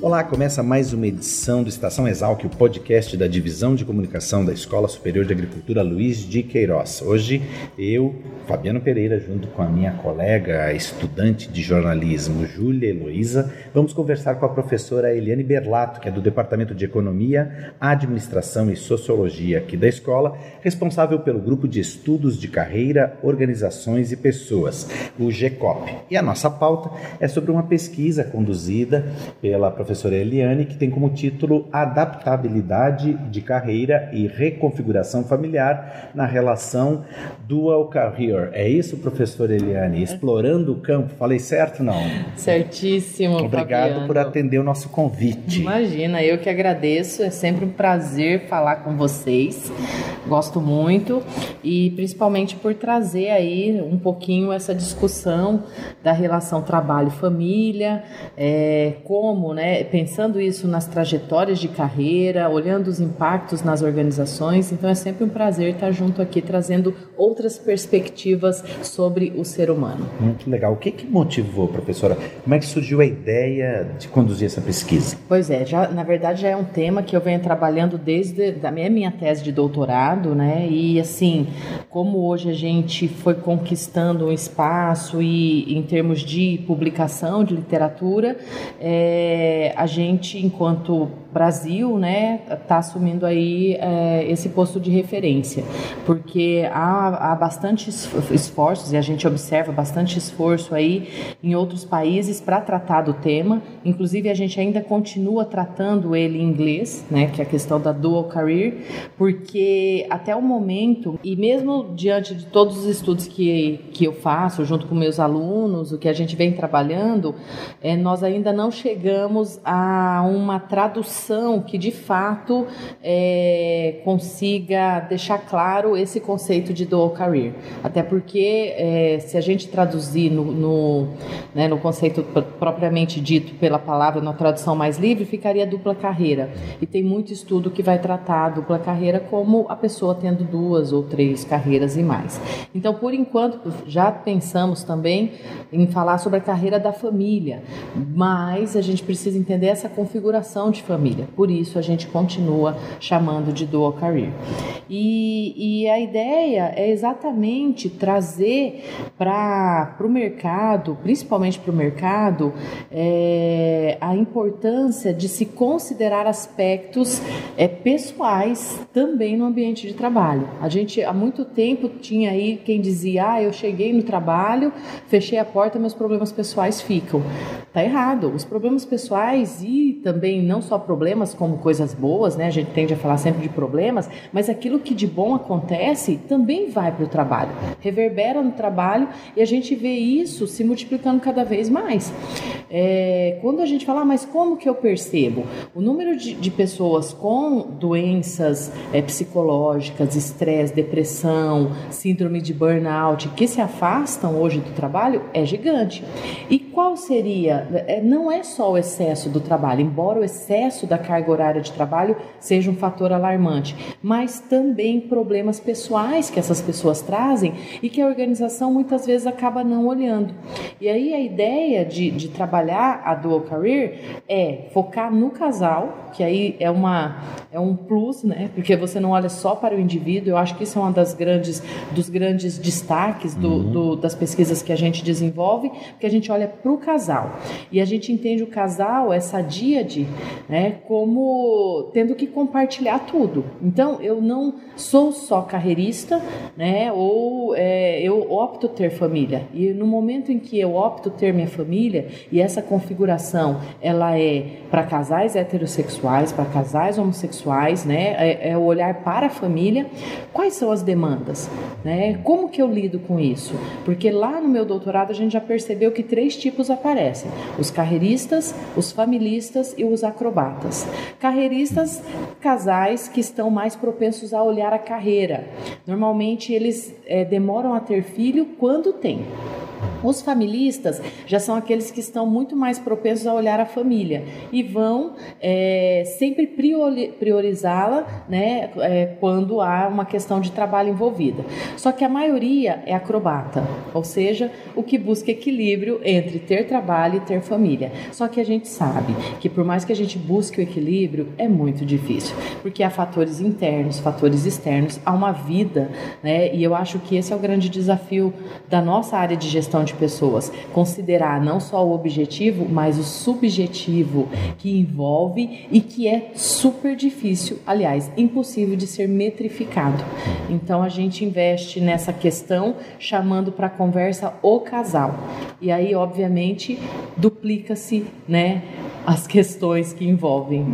Olá, começa mais uma edição do Estação Exalc, o podcast da Divisão de Comunicação da Escola Superior de Agricultura Luiz de Queiroz. Hoje eu, Fabiano Pereira, junto com a minha colega estudante de jornalismo, Júlia Heloísa, vamos conversar com a professora Eliane Berlato, que é do Departamento de Economia, Administração e Sociologia aqui da escola, responsável pelo grupo de estudos de carreira, organizações e pessoas, o GECOP. E a nossa pauta é sobre uma pesquisa conduzida pela professora professora Eliane, que tem como título Adaptabilidade de Carreira e Reconfiguração Familiar na relação Dual Career. É isso, professora Eliane? Explorando o campo. Falei certo, não? Certíssimo, Obrigado Fabiano. por atender o nosso convite. Imagina, eu que agradeço. É sempre um prazer falar com vocês. Gosto muito e principalmente por trazer aí um pouquinho essa discussão da relação trabalho-família, é, como, né, pensando isso nas trajetórias de carreira, olhando os impactos nas organizações. Então é sempre um prazer estar junto aqui trazendo outras perspectivas sobre o ser humano. Muito legal. O que, que motivou, professora? Como é que surgiu a ideia de conduzir essa pesquisa? Pois é, já, na verdade já é um tema que eu venho trabalhando desde a minha, minha tese de doutorado, né? E assim, como hoje a gente foi conquistando um espaço e em termos de publicação de literatura, é, a gente, enquanto Brasil, né, está assumindo aí é, esse posto de referência, porque há, há bastante esforços e a gente observa bastante esforço aí em outros países para tratar do tema. Inclusive a gente ainda continua tratando ele em inglês, né, que é a questão da dual career, porque até o momento e mesmo diante de todos os estudos que que eu faço junto com meus alunos, o que a gente vem trabalhando, é, nós ainda não chegamos a uma tradução que de fato é, consiga deixar claro esse conceito de dual career. Até porque é, se a gente traduzir no, no, né, no conceito propriamente dito pela palavra, na tradução mais livre, ficaria dupla carreira. E tem muito estudo que vai tratar a dupla carreira como a pessoa tendo duas ou três carreiras e mais. Então, por enquanto, já pensamos também em falar sobre a carreira da família, mas a gente precisa entender essa configuração de família. Por isso, a gente continua chamando de dual career. E, e a ideia é exatamente trazer para o mercado, principalmente para o mercado, é, a importância de se considerar aspectos é, pessoais também no ambiente de trabalho. A gente há muito tempo tinha aí quem dizia: ah, eu cheguei no trabalho, fechei a porta, meus problemas pessoais ficam. Tá errado. Os problemas pessoais e também não só problemas como coisas boas, né? A gente tende a falar sempre de problemas, mas aquilo que de bom acontece também vai para o trabalho, reverbera no trabalho e a gente vê isso se multiplicando cada vez mais. É, quando a gente fala, ah, mas como que eu percebo? O número de, de pessoas com doenças é, psicológicas, estresse, depressão, síndrome de burnout, que se afastam hoje do trabalho é gigante. E qual seria? É, não é só o excesso do trabalho, embora o excesso da carga horária de trabalho seja um fator alarmante, mas também problemas pessoais que essas pessoas trazem e que a organização muitas vezes acaba não olhando. E aí a ideia de, de trabalhar a dual career é focar no casal, que aí é, uma, é um plus, né? Porque você não olha só para o indivíduo. Eu acho que isso é uma das grandes dos grandes destaques do, uhum. do, das pesquisas que a gente desenvolve, porque a gente olha para o casal e a gente entende o casal, essa díade, né, como tendo que compartilhar tudo. Então, eu não sou só carreirista, né, ou é, eu opto ter família. E no momento em que eu opto ter minha família e essa configuração, ela é para casais heterossexuais, para casais homossexuais, né, é, é o olhar para a família. Quais são as demandas, né? Como que eu lido com isso? Porque lá no meu doutorado a gente já percebeu que três tipos tipos aparecem: os carreiristas, os familistas e os acrobatas. Carreiristas, casais que estão mais propensos a olhar a carreira. Normalmente eles é, demoram a ter filho quando tem. Os familistas já são aqueles que estão muito mais propensos a olhar a família e vão é, sempre priorizá-la né, é, quando há uma questão de trabalho envolvida. Só que a maioria é acrobata, ou seja, o que busca equilíbrio entre ter trabalho e ter família. Só que a gente sabe que por mais que a gente busque o equilíbrio, é muito difícil, porque há fatores internos, fatores externos, há uma vida, né? E eu acho que esse é o grande desafio da nossa área de gestão de pessoas, considerar não só o objetivo, mas o subjetivo que envolve e que é super difícil, aliás, impossível de ser metrificado. Então a gente investe nessa questão chamando para conversa o casal. E aí, obviamente, duplica-se, né, as questões que envolvem.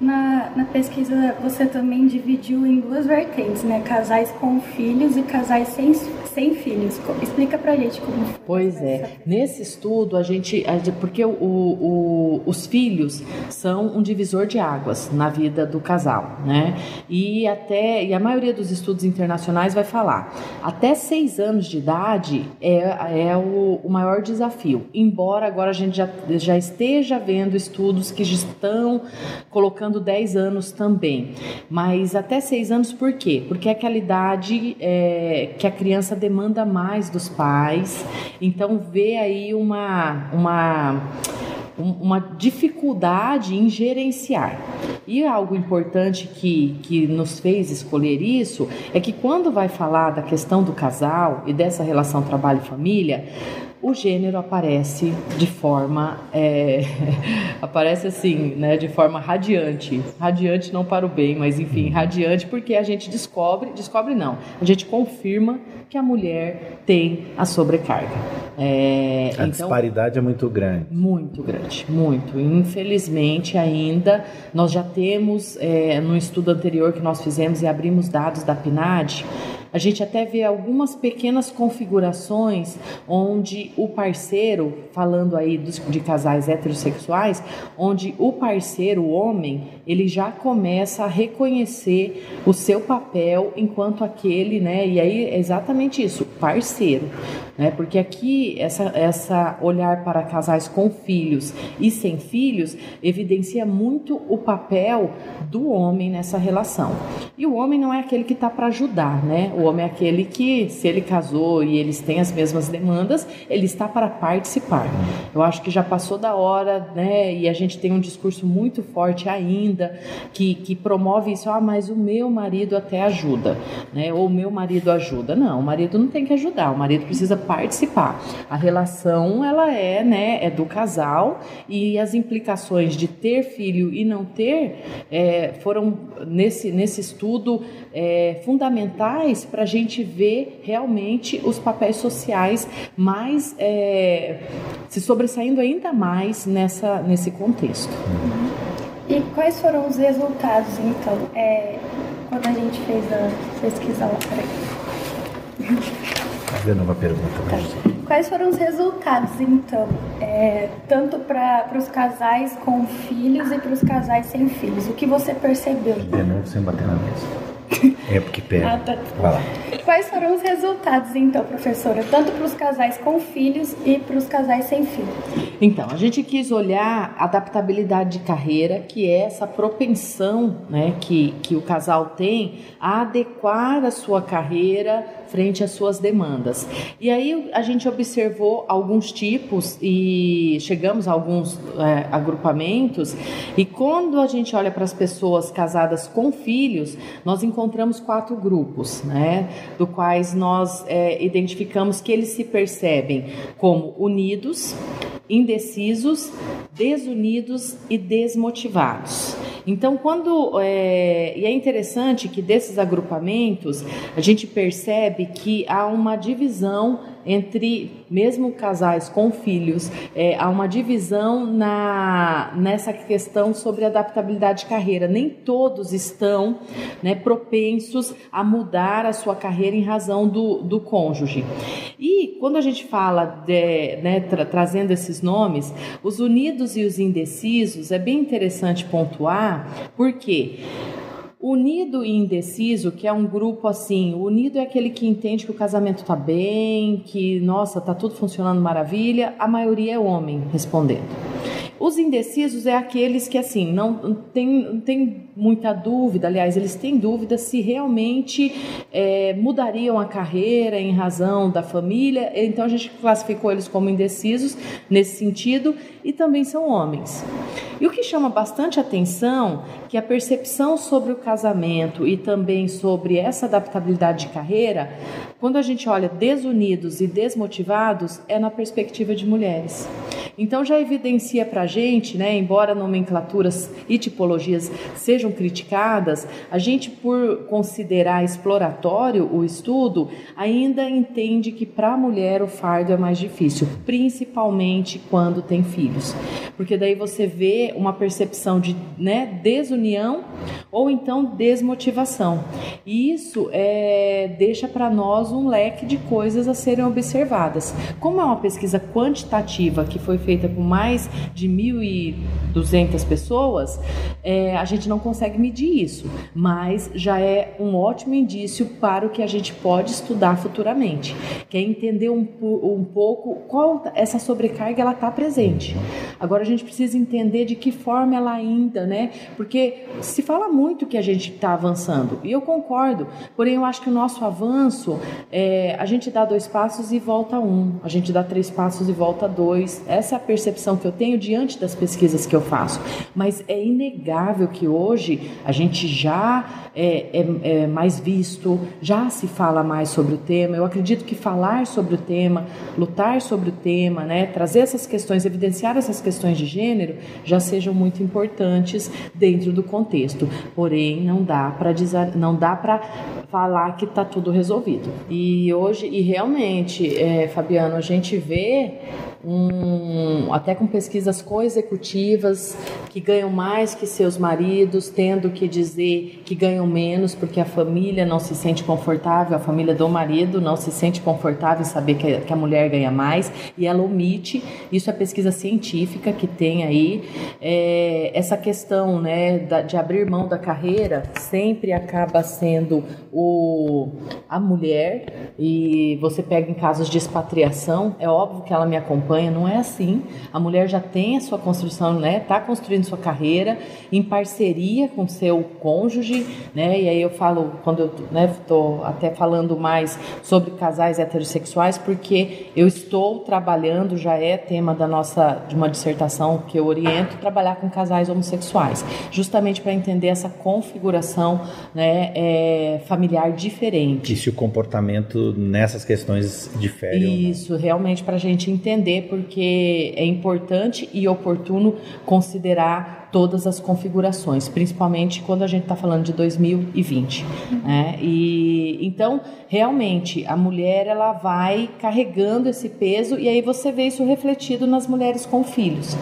Na, na pesquisa você também dividiu em duas vertentes, né? Casais com filhos e casais sem, sem filhos. Explica pra gente como. Pois é. Nesse estudo, a gente. Porque o, o, os filhos são um divisor de águas na vida do casal, né? E até. E a maioria dos estudos internacionais vai falar. Até seis anos de idade é, é o, o maior desafio. Embora agora a gente já, já esteja vendo estudos que estão colocando 10 anos também. Mas até 6 anos por quê? Porque é aquela idade é, que a criança demanda mais dos pais, então vê aí uma. uma uma dificuldade em gerenciar. E algo importante que, que nos fez escolher isso é que quando vai falar da questão do casal e dessa relação trabalho-família, o gênero aparece de forma é, aparece assim, né, de forma radiante, radiante não para o bem, mas enfim, radiante porque a gente descobre, descobre não, a gente confirma que a mulher tem a sobrecarga. É, a então, disparidade é muito grande. Muito grande, muito. Infelizmente ainda nós já temos é, no estudo anterior que nós fizemos e abrimos dados da PNAD a gente até vê algumas pequenas configurações onde o parceiro, falando aí de casais heterossexuais, onde o parceiro, o homem, ele já começa a reconhecer o seu papel enquanto aquele, né? E aí é exatamente isso, parceiro, né? Porque aqui essa essa olhar para casais com filhos e sem filhos evidencia muito o papel do homem nessa relação. E o homem não é aquele que está para ajudar, né? O homem é aquele que, se ele casou e eles têm as mesmas demandas, ele está para participar. Eu acho que já passou da hora, né? E a gente tem um discurso muito forte ainda que, que promove isso. Ah, mas o meu marido até ajuda, né? Ou o meu marido ajuda. Não, o marido não tem que ajudar, o marido precisa participar. A relação, ela é, né? É do casal e as implicações de ter filho e não ter é, foram, nesse, nesse estudo, é, fundamentais para a gente ver realmente os papéis sociais mais é, se sobressaindo ainda mais nessa, nesse contexto. E quais foram os resultados, então, é, quando a gente fez a pesquisa lá? Peraí. Fazer nova pergunta. Tá. Quais foram os resultados, então, é, tanto para os casais com filhos e para os casais sem filhos? O que você percebeu? De novo, sem bater na mesa. É porque pega. Ah, tá. Vai lá. Quais foram os resultados, então, professora, tanto para os casais com filhos e para os casais sem filhos? Então, a gente quis olhar a adaptabilidade de carreira, que é essa propensão né, que, que o casal tem a adequar a sua carreira frente às suas demandas. E aí a gente observou alguns tipos e chegamos a alguns é, agrupamentos, e quando a gente olha para as pessoas casadas com filhos, nós encontramos quatro grupos, né? Do quais nós é, identificamos que eles se percebem como unidos, indecisos, desunidos e desmotivados. Então, quando é, e é interessante que desses agrupamentos a gente percebe que há uma divisão entre mesmo casais com filhos, é, há uma divisão na, nessa questão sobre adaptabilidade de carreira. Nem todos estão né, propensos a mudar a sua carreira em razão do, do cônjuge. E quando a gente fala de, né, tra trazendo esses nomes, os unidos e os indecisos, é bem interessante pontuar, porque Unido e indeciso, que é um grupo assim, unido é aquele que entende que o casamento tá bem, que nossa, tá tudo funcionando maravilha, a maioria é homem respondendo. Os indecisos é aqueles que assim não tem, tem muita dúvida, aliás, eles têm dúvida se realmente é, mudariam a carreira em razão da família. Então a gente classificou eles como indecisos nesse sentido e também são homens. E o que chama bastante atenção que a percepção sobre o casamento e também sobre essa adaptabilidade de carreira, quando a gente olha desunidos e desmotivados, é na perspectiva de mulheres. Então já evidencia para a gente, né, embora nomenclaturas e tipologias sejam criticadas, a gente por considerar exploratório o estudo, ainda entende que para a mulher o fardo é mais difícil, principalmente quando tem filhos. Porque daí você vê uma percepção de né, desunião ou então desmotivação. E isso é, deixa para nós um leque de coisas a serem observadas. Como é uma pesquisa quantitativa que foi feita com mais de 1.200 pessoas, é, a gente não consegue medir isso, mas já é um ótimo indício para o que a gente pode estudar futuramente, que é entender um, um pouco qual essa sobrecarga ela está presente. Agora a gente precisa entender de que forma ela ainda, né? Porque se fala muito que a gente está avançando e eu concordo, porém eu acho que o nosso avanço é, a gente dá dois passos e volta um, a gente dá três passos e volta dois. Essa é a percepção que eu tenho diante das pesquisas que eu faço. Mas é inegável que hoje a gente já é, é, é mais visto, já se fala mais sobre o tema. Eu acredito que falar sobre o tema, lutar sobre o tema, né, trazer essas questões, evidenciar essas questões de gênero, já sejam muito importantes dentro do contexto. Porém, não dá para não dá para falar que está tudo resolvido. E hoje, e realmente, é, Fabiano, a gente vê um, até com pesquisas co-executivas que ganham mais que seus maridos, tendo que dizer que ganham menos porque a família não se sente confortável, a família do marido não se sente confortável em saber que a, que a mulher ganha mais e ela omite. Isso é pesquisa científica que tem aí é, essa questão, né, da, de abrir mão da carreira sempre acaba sendo o a mulher e você pega em casos de expatriação, é óbvio que ela me acompanha não é assim. A mulher já tem a sua construção, né? Está construindo sua carreira em parceria com seu cônjuge, né? E aí eu falo, quando eu estou né, até falando mais sobre casais heterossexuais, porque eu estou trabalhando, já é tema da nossa, de uma dissertação que eu oriento, trabalhar com casais homossexuais, justamente para entender essa configuração né, é, familiar diferente. E se o comportamento nessas questões difere? Isso, realmente para a gente entender porque é importante e oportuno considerar todas as configurações, principalmente quando a gente está falando de 2020. Né? E então, realmente, a mulher ela vai carregando esse peso e aí você vê isso refletido nas mulheres com filhos.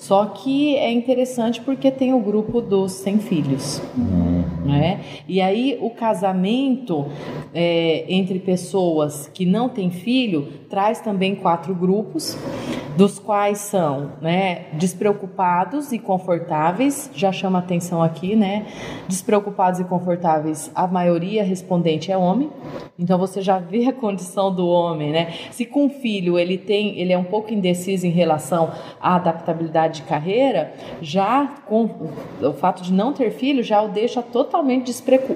Só que é interessante porque tem o grupo dos sem filhos. Uhum. Né? E aí o casamento é, entre pessoas que não têm filho traz também quatro grupos, dos quais são né, despreocupados e confortáveis, já chama atenção aqui, né? Despreocupados e confortáveis, a maioria respondente é homem, então você já vê a condição do homem, né? Se com filho ele tem, ele é um pouco indeciso em relação à adaptabilidade de carreira, já com o fato de não ter filho já o deixa totalmente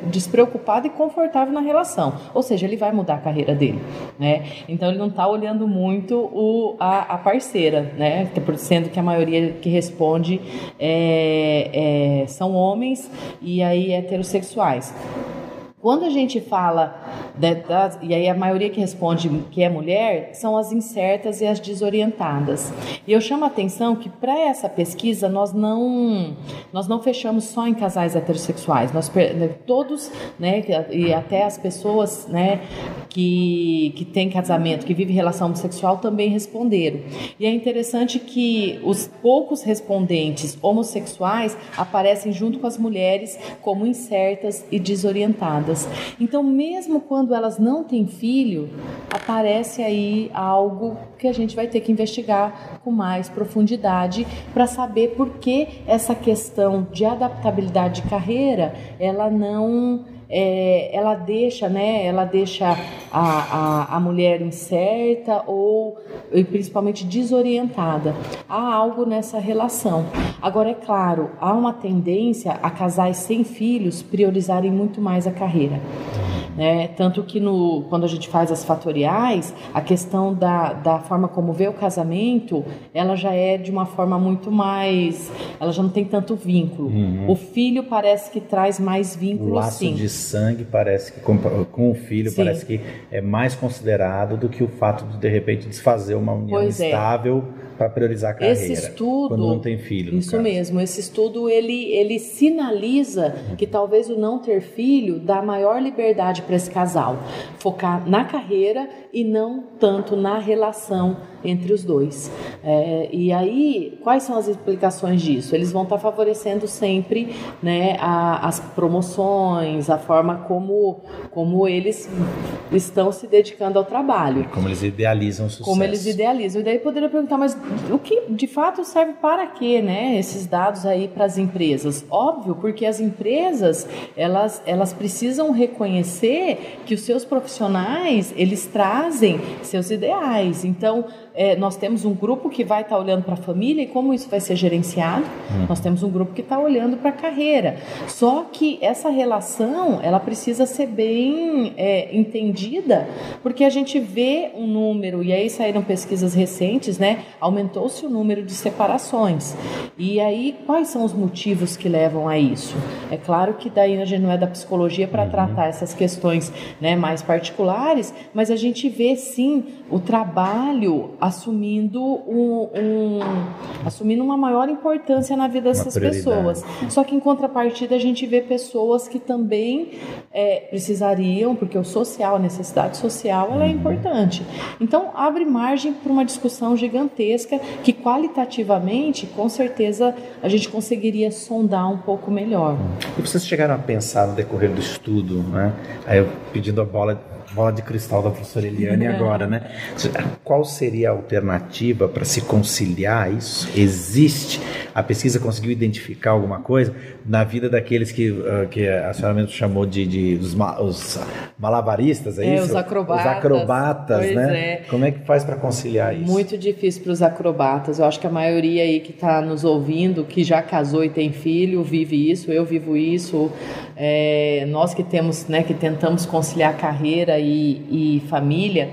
despreocupado e confortável na relação, ou seja, ele vai mudar a carreira dele, né? Então ele não está olhando muito o, a, a parceira, né? Sendo que a maioria que responde é, é, são homens e aí heterossexuais. Quando a gente fala, de, das, e aí a maioria que responde que é mulher, são as incertas e as desorientadas. E eu chamo a atenção que para essa pesquisa nós não, nós não fechamos só em casais heterossexuais, nós né, todos, né, e até as pessoas, né, que, que têm casamento, que vivem relação homossexual também responderam. E é interessante que os poucos respondentes homossexuais aparecem junto com as mulheres como incertas e desorientadas. Então, mesmo quando elas não têm filho, aparece aí algo que a gente vai ter que investigar com mais profundidade para saber por que essa questão de adaptabilidade de carreira ela não é, ela deixa, né, ela deixa a, a, a mulher incerta ou principalmente desorientada. Há algo nessa relação. Agora, é claro, há uma tendência a casais sem filhos priorizarem muito mais a carreira. Né? Tanto que no, quando a gente faz as fatoriais, a questão da, da forma como vê o casamento, ela já é de uma forma muito mais. Ela já não tem tanto vínculo. Uhum. O filho parece que traz mais vínculo, o laço sim. de sangue parece que com, com o filho sim. parece que é mais considerado do que o fato de de repente desfazer uma união pois é. estável. É para priorizar a carreira. Esse estudo, quando não tem filho. Isso mesmo. Esse estudo ele ele sinaliza que talvez o não ter filho dá maior liberdade para esse casal focar na carreira e não tanto na relação entre os dois. É, e aí, quais são as implicações disso? Eles vão estar favorecendo sempre né, a, as promoções, a forma como, como eles estão se dedicando ao trabalho. Como eles idealizam o sucesso. Como eles idealizam. E daí poderia perguntar, mas o que de fato serve para quê, né? Esses dados aí para as empresas? Óbvio, porque as empresas elas, elas precisam reconhecer que os seus profissionais eles trazem seus ideais. Então, é, nós temos um grupo que vai estar tá olhando para a família e como isso vai ser gerenciado. Uhum. Nós temos um grupo que está olhando para a carreira. Só que essa relação ela precisa ser bem é, entendida, porque a gente vê um número e aí saíram pesquisas recentes, né? Aumentou-se o número de separações. E aí quais são os motivos que levam a isso? É claro que daí a gente não é da psicologia para uhum. tratar essas questões, né, mais particulares, mas a gente vê sim o trabalho assumindo um, um, assumindo uma maior importância na vida dessas pessoas. Só que em contrapartida a gente vê pessoas que também é, precisariam, porque o social, a necessidade social, ela é uhum. importante. Então abre margem para uma discussão gigantesca que qualitativamente, com certeza, a gente conseguiria sondar um pouco melhor. E vocês chegaram a pensar no decorrer do estudo, né? Aí eu pedindo a bola bola de cristal da professora Eliane agora, né? Qual seria a alternativa para se conciliar isso? Existe? A pesquisa conseguiu identificar alguma coisa na vida daqueles que, uh, que a senhora mesmo chamou de, de os, os malabaristas, é, é isso? Os acrobatas. Os acrobatas, pois né? É. Como é que faz para conciliar isso? Muito difícil para os acrobatas. Eu acho que a maioria aí que está nos ouvindo, que já casou e tem filho, vive isso, eu vivo isso. É, nós que temos, né, que tentamos conciliar carreira e, e família,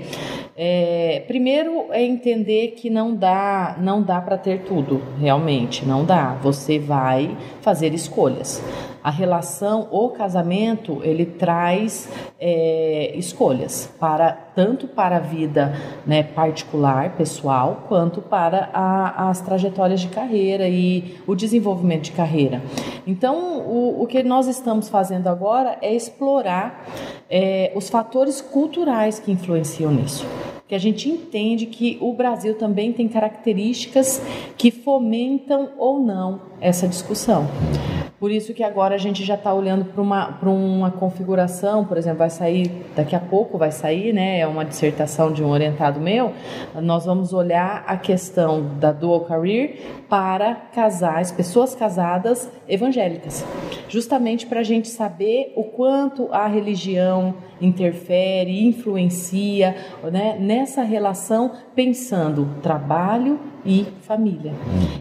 é, primeiro é entender que não dá, não dá para ter tudo, realmente, não dá. Você vai fazer escolhas. A relação, o casamento, ele traz é, escolhas para tanto para a vida né, particular, pessoal, quanto para a, as trajetórias de carreira e o desenvolvimento de carreira. Então, o, o que nós estamos fazendo agora é explorar é, os fatores culturais que influenciam nisso que a gente entende que o Brasil também tem características que fomentam ou não essa discussão. Por isso que agora a gente já está olhando para uma, uma configuração, por exemplo, vai sair, daqui a pouco vai sair, né? É uma dissertação de um orientado meu. Nós vamos olhar a questão da dual career para casais, pessoas casadas evangélicas. Justamente para a gente saber o quanto a religião interfere, influencia né, nessa relação, pensando trabalho e família.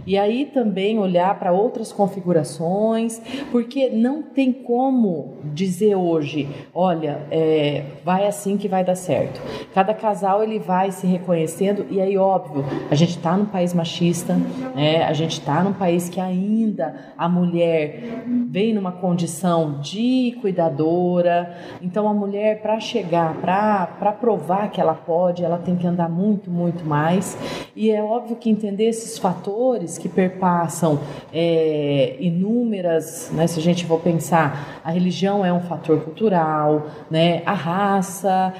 E aí também olhar para outras configurações, porque não tem como dizer hoje, olha, é, vai assim que vai dar certo. Cada casal ele vai se reconhecendo e aí óbvio, a gente está num país machista, né? A gente está num país que ainda a mulher vem numa condição de cuidadora, então a mulher para chegar, para provar que ela pode, ela tem que andar muito, muito mais. E é óbvio que entender esses fatores que perpassam é, inúmeras, né, se a gente for pensar, a religião é um fator cultural, né, a raça,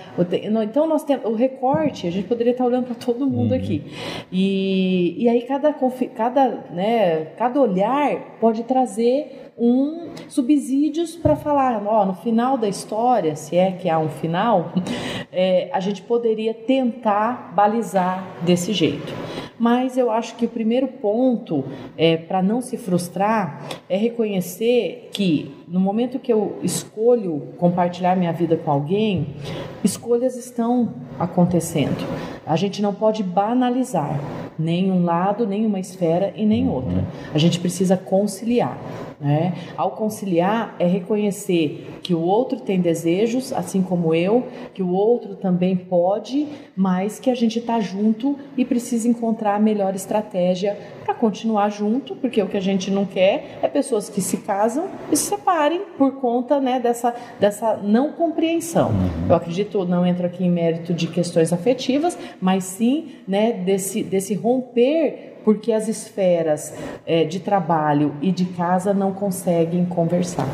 então nós temos o recorte, a gente poderia estar olhando para todo mundo uhum. aqui. E, e aí cada, cada, né, cada olhar pode trazer um subsídios para falar, ó, no final da história, se é que há um final, é, a gente poderia tentar balizar desse jeito. Mas eu acho que o primeiro ponto é, para não se frustrar é reconhecer que no momento que eu escolho compartilhar minha vida com alguém, escolhas estão acontecendo. A gente não pode banalizar nem um lado, nem uma esfera e nem outra. A gente precisa conciliar. Né? Ao conciliar é reconhecer que o outro tem desejos, assim como eu, que o outro também pode, mas que a gente está junto e precisa encontrar a melhor estratégia para continuar junto, porque o que a gente não quer é pessoas que se casam e se separem por conta né, dessa, dessa não compreensão. Uhum. Eu acredito, não entro aqui em mérito de questões afetivas, mas sim né, desse, desse romper porque as esferas é, de trabalho e de casa não conseguem conversar.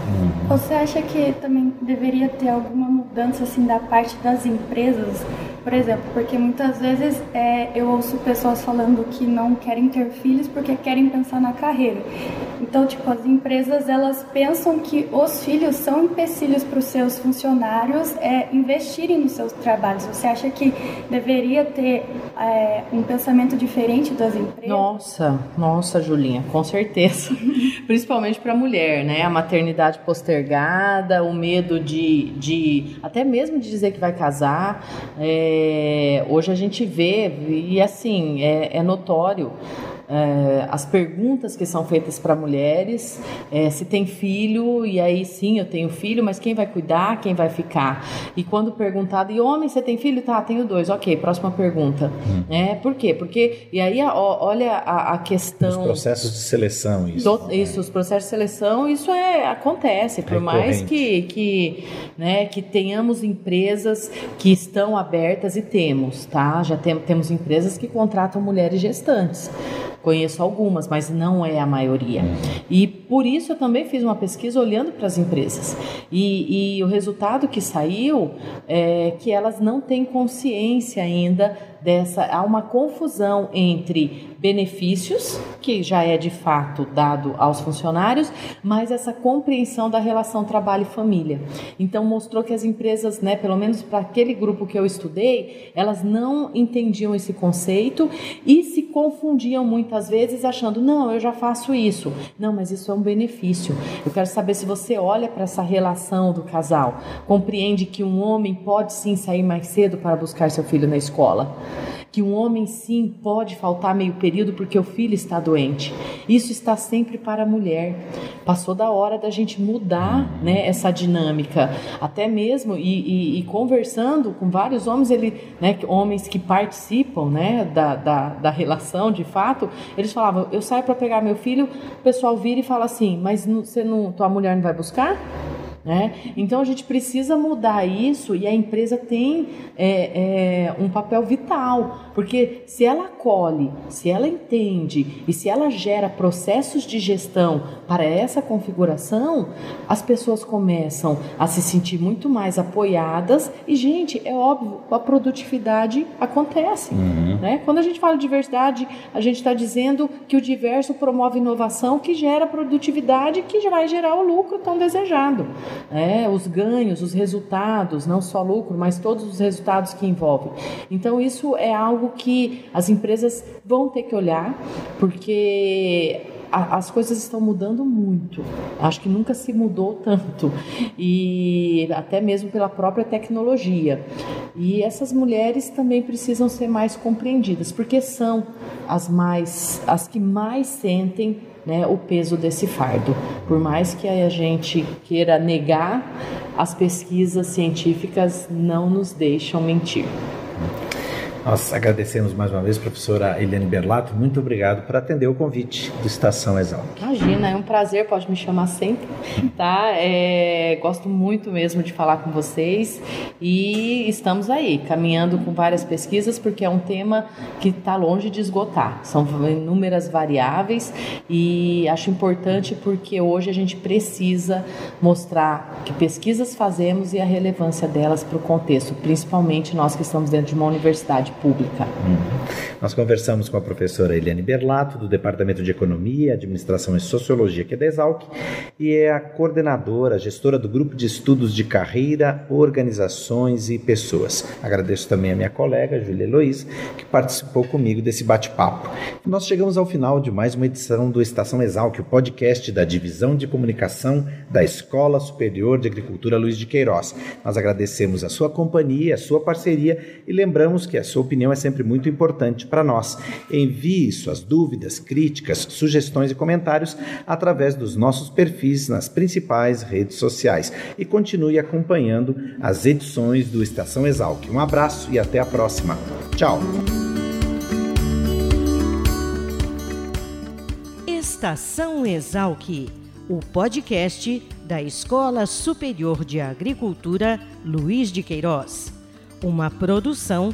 Você acha que também deveria ter alguma mudança assim da parte das empresas por exemplo, porque muitas vezes é, eu ouço pessoas falando que não querem ter filhos porque querem pensar na carreira. Então, tipo, as empresas elas pensam que os filhos são empecilhos para os seus funcionários é, investirem nos seus trabalhos. Você acha que deveria ter é, um pensamento diferente das empresas? Nossa, nossa, Julinha, com certeza. Principalmente para a mulher, né? A maternidade postergada, o medo de, de até mesmo de dizer que vai casar. É, hoje a gente vê, e assim, é, é notório é, as perguntas que são feitas para mulheres, é, se tem filho, e aí sim, eu tenho filho, mas quem vai cuidar, quem vai ficar? E quando perguntado, e homem, você tem filho? Tá, tenho dois. Ok, próxima pergunta. Hum. É, por quê? Porque, e aí, ó, olha a, a, questão... Os processos de seleção, isso. Do, isso, os processos de seleção, isso é, acontece, por mais que, que, né, que tenhamos empresas que estão abertas, e temos, tá? Já tem, temos empresas que contratam mulheres gestantes. Conheço algumas, mas não é a maioria. E por isso eu também fiz uma pesquisa olhando para as empresas. E, e, o resultado que saiu é que elas não têm consciência ainda dessa. Há uma confusão entre benefícios, que já é de fato dado aos funcionários, mas essa compreensão da relação trabalho e família. Então mostrou que as empresas, né, pelo menos para aquele grupo que eu estudei, elas não entendiam esse conceito e se confundiam muitas vezes achando, não, eu já faço isso. Não, mas isso é um benefício. Eu quero saber se você olha para essa relação do casal, compreende que um homem pode sim sair mais cedo para buscar seu filho na escola que um homem sim pode faltar meio período porque o filho está doente. Isso está sempre para a mulher. Passou da hora da gente mudar né, essa dinâmica. Até mesmo, e, e, e conversando com vários homens, ele, né, homens que participam né, da, da, da relação de fato, eles falavam: eu saio para pegar meu filho, o pessoal vira e fala assim, mas você não, tua mulher não vai buscar? Né? Então a gente precisa mudar isso e a empresa tem é, é, um papel vital, porque se ela acolhe, se ela entende e se ela gera processos de gestão para essa configuração, as pessoas começam a se sentir muito mais apoiadas e, gente, é óbvio, a produtividade acontece. Uhum. Né? Quando a gente fala de diversidade, a gente está dizendo que o diverso promove inovação que gera produtividade que vai gerar o lucro tão desejado é, os ganhos, os resultados, não só lucro, mas todos os resultados que envolvem. Então, isso é algo que as empresas vão ter que olhar, porque as coisas estão mudando muito. Acho que nunca se mudou tanto. E até mesmo pela própria tecnologia. E essas mulheres também precisam ser mais compreendidas, porque são as mais as que mais sentem né, o peso desse fardo. Por mais que a gente queira negar, as pesquisas científicas não nos deixam mentir. Nós agradecemos mais uma vez, professora Eliane Berlato. Muito obrigado por atender o convite do Estação Exalc. Imagina, é um prazer, pode me chamar sempre, tá? É, gosto muito mesmo de falar com vocês e estamos aí, caminhando com várias pesquisas, porque é um tema que está longe de esgotar. São inúmeras variáveis e acho importante porque hoje a gente precisa mostrar que pesquisas fazemos e a relevância delas para o contexto, principalmente nós que estamos dentro de uma universidade pública. Uhum. Nós conversamos com a professora Eliane Berlato, do Departamento de Economia, Administração e Sociologia que é da Exalc, e é a coordenadora, gestora do Grupo de Estudos de Carreira, Organizações e Pessoas. Agradeço também a minha colega, Júlia Eloiz, que participou comigo desse bate-papo. Nós chegamos ao final de mais uma edição do Estação Exalc, o podcast da Divisão de Comunicação da Escola Superior de Agricultura Luiz de Queiroz. Nós agradecemos a sua companhia, a sua parceria e lembramos que a sua opinião é sempre muito importante para nós. Envie suas dúvidas, críticas, sugestões e comentários através dos nossos perfis nas principais redes sociais e continue acompanhando as edições do Estação Exalc. Um abraço e até a próxima. Tchau. Estação Exalc, o podcast da Escola Superior de Agricultura Luiz de Queiroz, uma produção